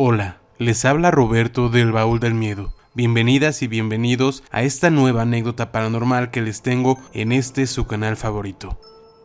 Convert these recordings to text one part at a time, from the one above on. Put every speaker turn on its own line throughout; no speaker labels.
Hola, les habla Roberto del Baúl del Miedo. Bienvenidas y bienvenidos a esta nueva anécdota paranormal que les tengo en este su canal favorito.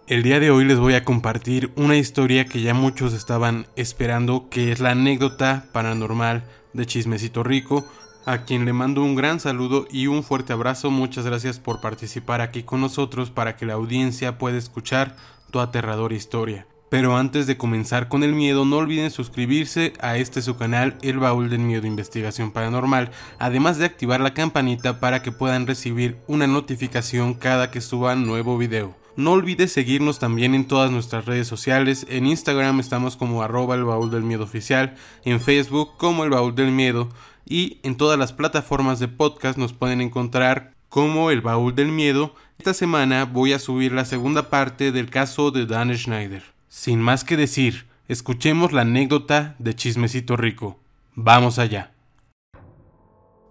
El día de hoy les voy a compartir una historia que ya muchos estaban esperando, que es la anécdota paranormal de Chismecito Rico, a quien le mando un gran saludo y un fuerte abrazo. Muchas gracias por participar aquí con nosotros para que la audiencia pueda escuchar tu aterradora historia. Pero antes de comenzar con el miedo, no olviden suscribirse a este su canal El Baúl del Miedo Investigación Paranormal, además de activar la campanita para que puedan recibir una notificación cada que suba nuevo video. No olvides seguirnos también en todas nuestras redes sociales, en Instagram estamos como arroba el baúl del miedo oficial, en Facebook como el baúl del miedo y en todas las plataformas de podcast nos pueden encontrar como el baúl del miedo. Esta semana voy a subir la segunda parte del caso de Dan Schneider. Sin más que decir, escuchemos la anécdota de Chismecito Rico. Vamos allá.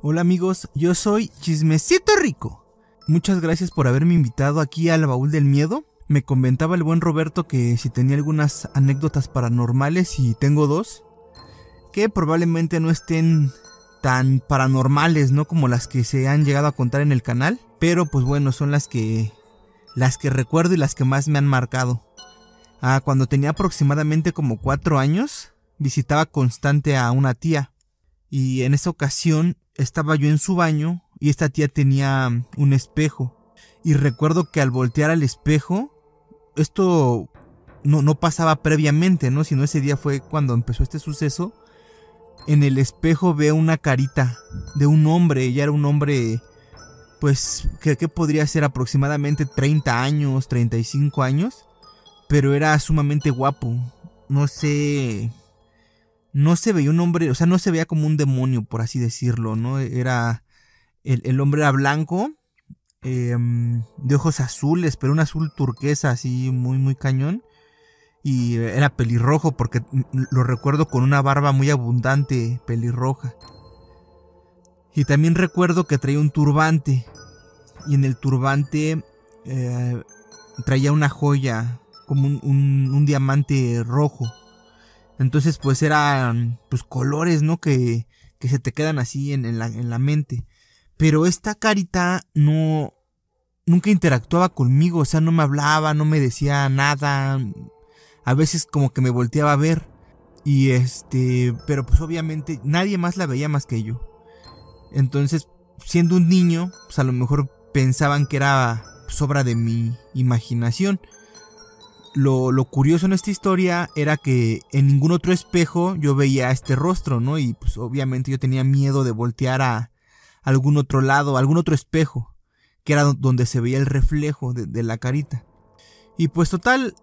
Hola amigos, yo soy Chismecito Rico. Muchas gracias por haberme invitado aquí al baúl del miedo. Me comentaba el buen Roberto que si tenía algunas anécdotas paranormales y tengo dos, que probablemente no estén tan paranormales, ¿no? Como las que se han llegado a contar en el canal, pero pues bueno, son las que las que recuerdo y las que más me han marcado. Ah, cuando tenía aproximadamente como cuatro años, visitaba constante a una tía. Y en esa ocasión estaba yo en su baño y esta tía tenía un espejo. Y recuerdo que al voltear al espejo, esto no, no pasaba previamente, ¿no? Sino ese día fue cuando empezó este suceso. En el espejo veo una carita de un hombre. Ella era un hombre, pues, que podría ser aproximadamente 30 años, 35 años pero era sumamente guapo. No sé. No se veía un hombre, o sea, no se veía como un demonio, por así decirlo, ¿no? Era. El, hombre era blanco, em, de ojos azules, pero un azul turquesa, así muy, muy cañón. Y era pelirrojo, porque lo recuerdo con una barba muy abundante, pelirroja. Y también recuerdo que traía un turbante. Y en el turbante eh, traía una joya como un, diamante rojo. Entonces, pues eran pues colores, ¿no? Que, que se te quedan así en, la, en la mente. Pero esta carita no, nunca interactuaba conmigo, o sea, no me hablaba, no me decía nada. A veces como que me volteaba a ver. Y este, pero pues obviamente nadie más la veía más que yo. Entonces, siendo un niño, pues a lo mejor pensaban que era sobra de mi imaginación. Lo, curioso en esta historia era que en ningún otro espejo yo veía este rostro, ¿no? Y pues obviamente yo tenía miedo de voltear a algún otro lado, algún otro espejo, que era donde se veía el reflejo de, la carita. Y pues total,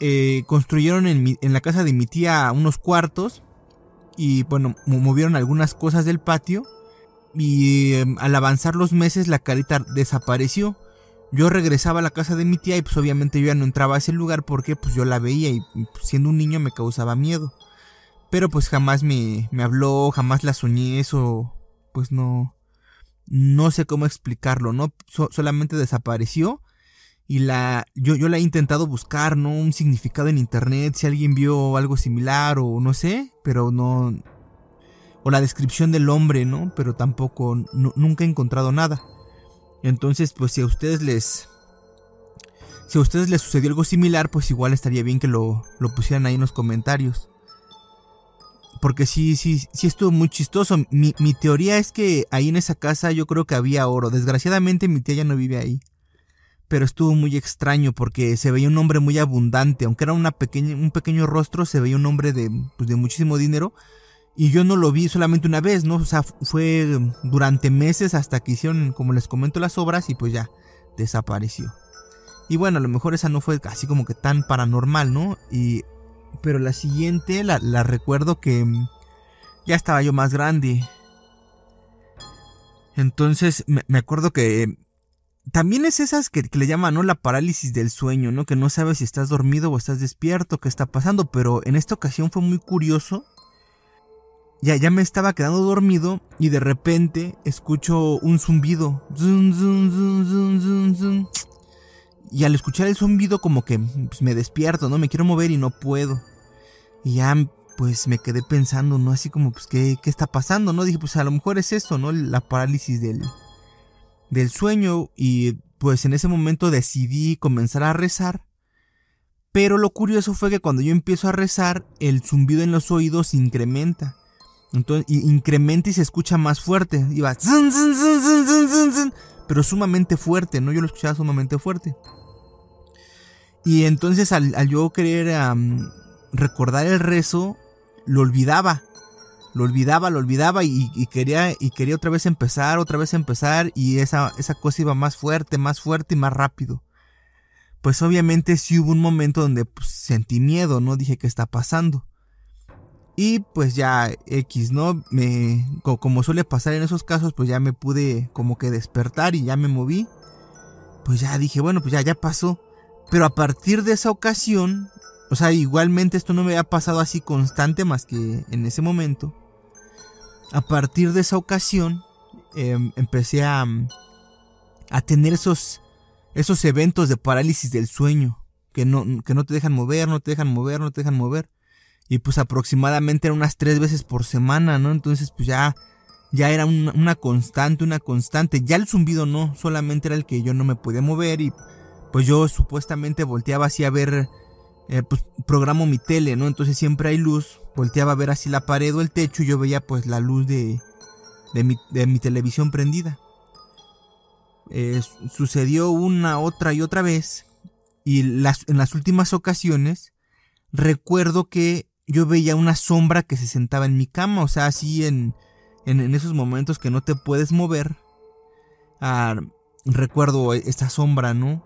eh, construyeron en, en la casa de mi tía unos cuartos y bueno, movieron algunas cosas del patio y em, al avanzar los meses la carita desapareció yo regresaba a la casa de mi tía y pues obviamente yo ya no entraba a ese lugar porque pues yo la veía y pues, siendo un niño me causaba miedo. Pero pues jamás me, me habló, jamás la soñé, eso pues no, no sé cómo explicarlo, ¿no? solamente desapareció y la, yo, yo la he intentado buscar, ¿no? Un significado en internet, si alguien vio algo similar o no sé, pero no, o la descripción del hombre, ¿no? Pero tampoco, nunca he encontrado nada. Entonces, pues si a ustedes les... Si a ustedes les sucedió algo similar, pues igual estaría bien que lo, lo pusieran ahí en los comentarios. Porque sí, sí, sí estuvo muy chistoso. Mi, mi, teoría es que ahí en esa casa yo creo que había oro. Desgraciadamente mi tía ya no vive ahí. Pero estuvo muy extraño porque se veía un hombre muy abundante. Aunque era una pequeña, un pequeño rostro, se veía un hombre de, pues, de muchísimo dinero. Y yo no lo vi solamente una vez, ¿no? O sea, fue durante meses hasta que hicieron, como les comento, las obras y pues ya desapareció. Y bueno, a lo mejor esa no fue así como que tan paranormal, ¿no? Y, pero la siguiente la, recuerdo que ya estaba yo más grande. Entonces me, acuerdo que también es esas que, que, le llaman, ¿no? La parálisis del sueño, ¿no? Que no sabes si estás dormido o estás despierto, qué está pasando. Pero en esta ocasión fue muy curioso ya, ya me estaba quedando dormido y de repente escucho un zumbido. y al escuchar el zumbido como que pues, me despierto, ¿no? Me quiero mover y no puedo. Y ya pues me quedé pensando, ¿no? Así como, pues, ¿qué, qué está pasando? ¿No? Dije, pues a lo mejor es eso, ¿no? La parálisis del, del sueño. Y pues en ese momento decidí comenzar a rezar. Pero lo curioso fue que cuando yo empiezo a rezar, el zumbido en los oídos incrementa. Entonces, incrementa y se escucha más fuerte. Iba pero sumamente fuerte, ¿no? Yo lo escuchaba sumamente fuerte. Y entonces al, yo querer recordar el rezo, lo olvidaba. Lo olvidaba, lo olvidaba y, quería, y quería otra vez empezar, otra vez empezar y esa, esa cosa iba más fuerte, más fuerte y más rápido. Pues obviamente sí hubo un momento donde pues, sentí miedo, ¿no? Dije, ¿qué está pasando? Y pues ya X, ¿no? Me, como suele pasar en esos casos, pues ya me pude como que despertar y ya me moví. Pues ya dije, bueno, pues ya, ya pasó. Pero a partir de esa ocasión, o sea, igualmente esto no me había pasado así constante más que en ese momento. A partir de esa ocasión, em, empecé a, a tener esos, esos eventos de parálisis del sueño. Que no, que no te dejan mover, no te dejan mover, no te dejan mover. Y pues aproximadamente eran unas tres veces por semana, ¿no? Entonces pues ya, ya era una, constante, una constante. Ya el zumbido no, solamente era el que yo no me podía mover y pues yo supuestamente volteaba así a ver, eh, pues programo mi tele, ¿no? Entonces siempre hay luz, volteaba a ver así la pared o el techo y yo veía pues la luz de, de, mi, de mi televisión prendida. Eh, sucedió una, otra y otra vez y las, en las últimas ocasiones recuerdo que yo veía una sombra que se sentaba en mi cama, o sea, así en, en, esos momentos que no te puedes mover. Ah, recuerdo esta sombra, ¿no?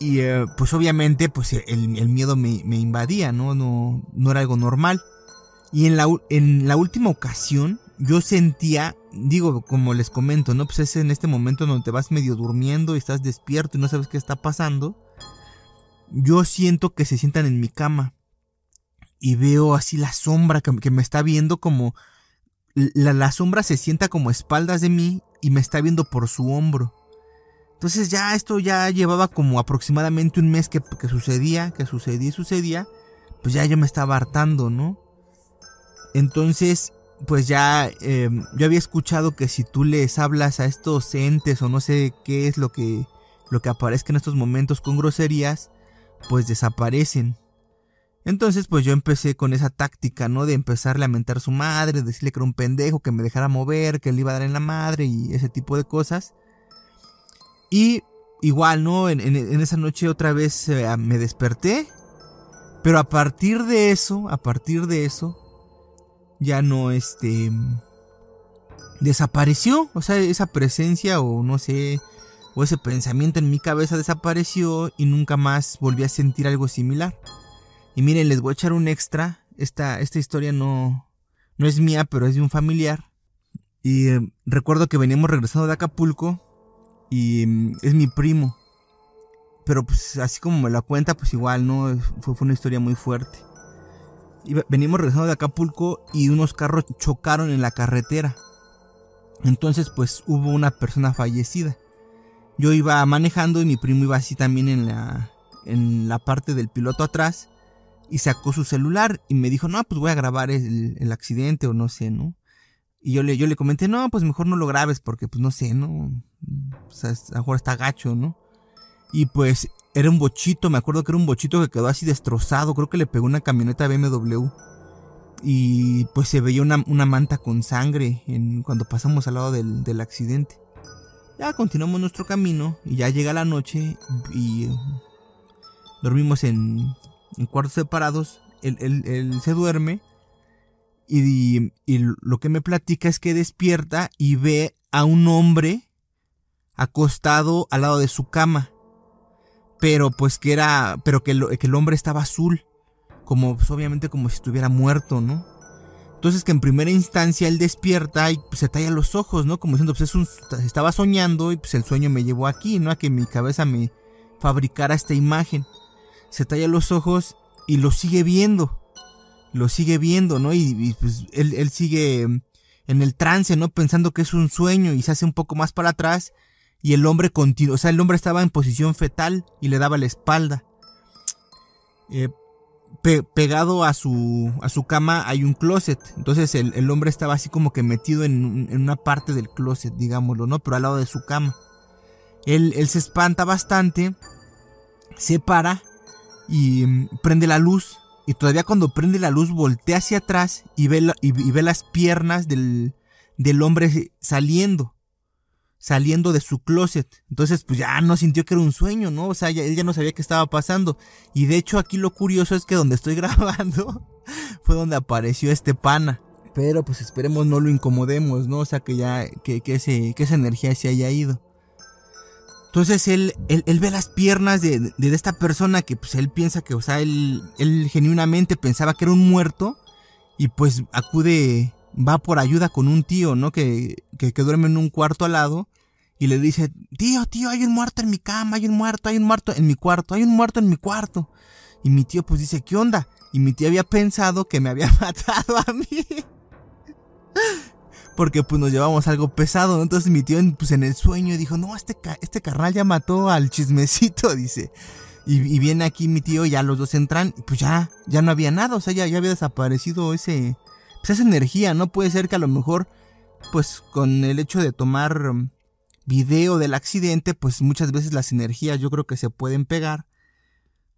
Y eh, pues obviamente pues el, miedo me, invadía, ¿no? ¿no? No era algo normal. Y en la, en la última ocasión yo sentía, digo, como les comento, ¿no? Pues es en este momento donde te vas medio durmiendo y estás despierto y no sabes qué está pasando. Yo siento que se sientan en mi cama y veo así la sombra que, me está viendo como... La, sombra se sienta como espaldas de mí y me está viendo por su hombro. Entonces ya esto ya llevaba como aproximadamente un mes que, sucedía, que sucedía y sucedía. Pues ya yo me estaba hartando, ¿no? Entonces, pues ya em, yo había escuchado que si tú les hablas a estos entes o no sé qué es lo que, lo que aparezca en estos momentos con groserías, pues desaparecen. Entonces, pues yo empecé con esa táctica, ¿no? De empezarle a mentar a su madre, decirle que era un pendejo, que me dejara mover, que le iba a dar en la madre y ese tipo de cosas. Y igual, ¿no? En, esa noche otra vez eh, me desperté. Pero a partir de eso, a partir de eso, ya no, este... Desapareció, o sea, esa presencia o no sé, o ese pensamiento en mi cabeza desapareció y nunca más volví a sentir algo similar. Y miren, les voy a echar un extra. Esta, esta historia no, no es mía, pero es de un familiar. Y eh, recuerdo que veníamos regresando de Acapulco y mm, es mi primo. Pero pues así como me la cuenta, pues igual, ¿no? Fue, fue una historia muy fuerte. Y venimos regresando de Acapulco y unos carros chocaron en la carretera. Entonces pues hubo una persona fallecida. Yo iba manejando y mi primo iba así también en la, en la parte del piloto atrás y sacó su celular y me dijo, no, pues voy a grabar el, accidente o no sé, ¿no? Y yo le, yo le comenté, no, pues mejor no lo grabes porque pues no sé, ¿no? O sea, a lo mejor está gacho, ¿no? Y pues era un bochito, me acuerdo que era un bochito que quedó así destrozado, creo que le pegó una camioneta BMW. Y pues se veía una, manta con sangre en, cuando pasamos al lado del, del accidente. Ya continuamos nuestro camino y ya llega la noche y dormimos en, en cuartos separados, él, se duerme y, y, lo que me platica es que despierta y ve a un hombre acostado al lado de su cama. Pero pues que era, pero que, que el hombre estaba azul, como pues, obviamente como si estuviera muerto, ¿no? Entonces que en primera instancia él despierta y pues, se talla los ojos, ¿no? Como diciendo, pues es un, estaba soñando y pues el sueño me llevó aquí, ¿no? A que mi cabeza me fabricara esta imagen se talla los ojos y lo sigue viendo. Lo sigue viendo, ¿no? Y, pues él, sigue en el trance, ¿no? Pensando que es un sueño y se hace un poco más para atrás y el hombre continúa, o sea, el hombre estaba en posición fetal y le daba la espalda. Eh, pegado a su, a su cama hay un closet. Entonces el, hombre estaba así como que metido en, una parte del closet, digámoslo, ¿no? Pero al lado de su cama. Él se espanta bastante, se para y mm, prende la luz. Y todavía cuando prende la luz voltea hacia atrás y ve, y, ve las piernas del, del hombre saliendo saliendo de su closet. Entonces, pues ya no sintió que era un sueño, ¿no? O sea, él ya no sabía qué estaba pasando. Y de hecho, aquí lo curioso es que donde estoy grabando fue donde apareció este pana. Pero pues esperemos no lo incomodemos, ¿no? O sea, que ya, que, que, que esa energía se haya ido. Entonces él, él, ve las piernas de, de, esta persona que pues él piensa que, o sea, él, él genuinamente pensaba que era un muerto. Y pues acude va por ayuda con un tío, ¿no? Que, que, duerme en un cuarto al lado y le dice, tío, tío, hay un muerto en mi cama, hay un muerto, hay un muerto en mi cuarto, hay un muerto en mi cuarto. Y mi tío pues dice, ¿qué onda? Y mi tío había pensado que me había matado a mí. Porque pues nos llevamos algo pesado. Entonces mi tío pues en el sueño dijo, no, este, este carnal ya mató al chismecito, dice. Y, viene aquí mi tío, ya los dos entran, y pues ya, ya no había nada, o sea, ya, ya había desaparecido ese, pues esa energía, ¿no? Puede ser que a lo mejor, pues con el hecho de tomar um, video del accidente, pues muchas veces las energías yo creo que se pueden pegar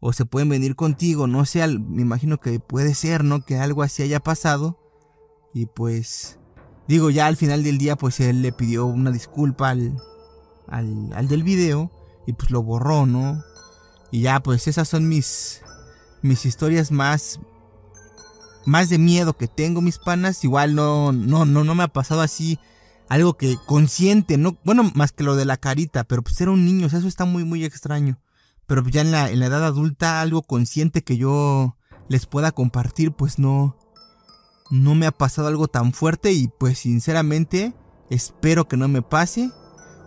o se pueden venir contigo, no sé, me imagino que puede ser, ¿no? Que algo así haya pasado y pues digo, ya al final del día pues él le pidió una disculpa al, al, al del video y pues lo borró, ¿no? Y ya pues esas son mis mis historias más más de miedo que tengo, mis panas, igual no, no, no, no me ha pasado así algo que consciente, no, bueno, más que lo de la carita, pero pues era un niño, eso está muy, muy extraño. Pero ya en la, en la edad adulta, algo consciente que yo les pueda compartir, pues no, no me ha pasado algo tan fuerte y pues sinceramente espero que no me pase.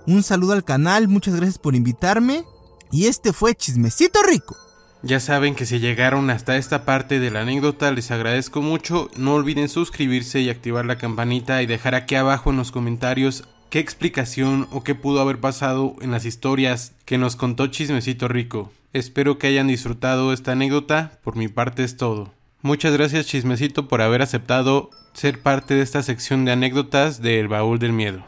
Un saludo al canal, muchas gracias por invitarme y este fue Chismecito Rico.
Ya saben que si llegaron hasta esta parte de la anécdota les agradezco mucho, no olviden suscribirse y activar la campanita y dejar aquí abajo en los comentarios qué explicación o qué pudo haber pasado en las historias que nos contó Chismecito Rico. Espero que hayan disfrutado esta anécdota, por mi parte es todo. Muchas gracias Chismecito por haber aceptado ser parte de esta sección de anécdotas del Baúl del Miedo.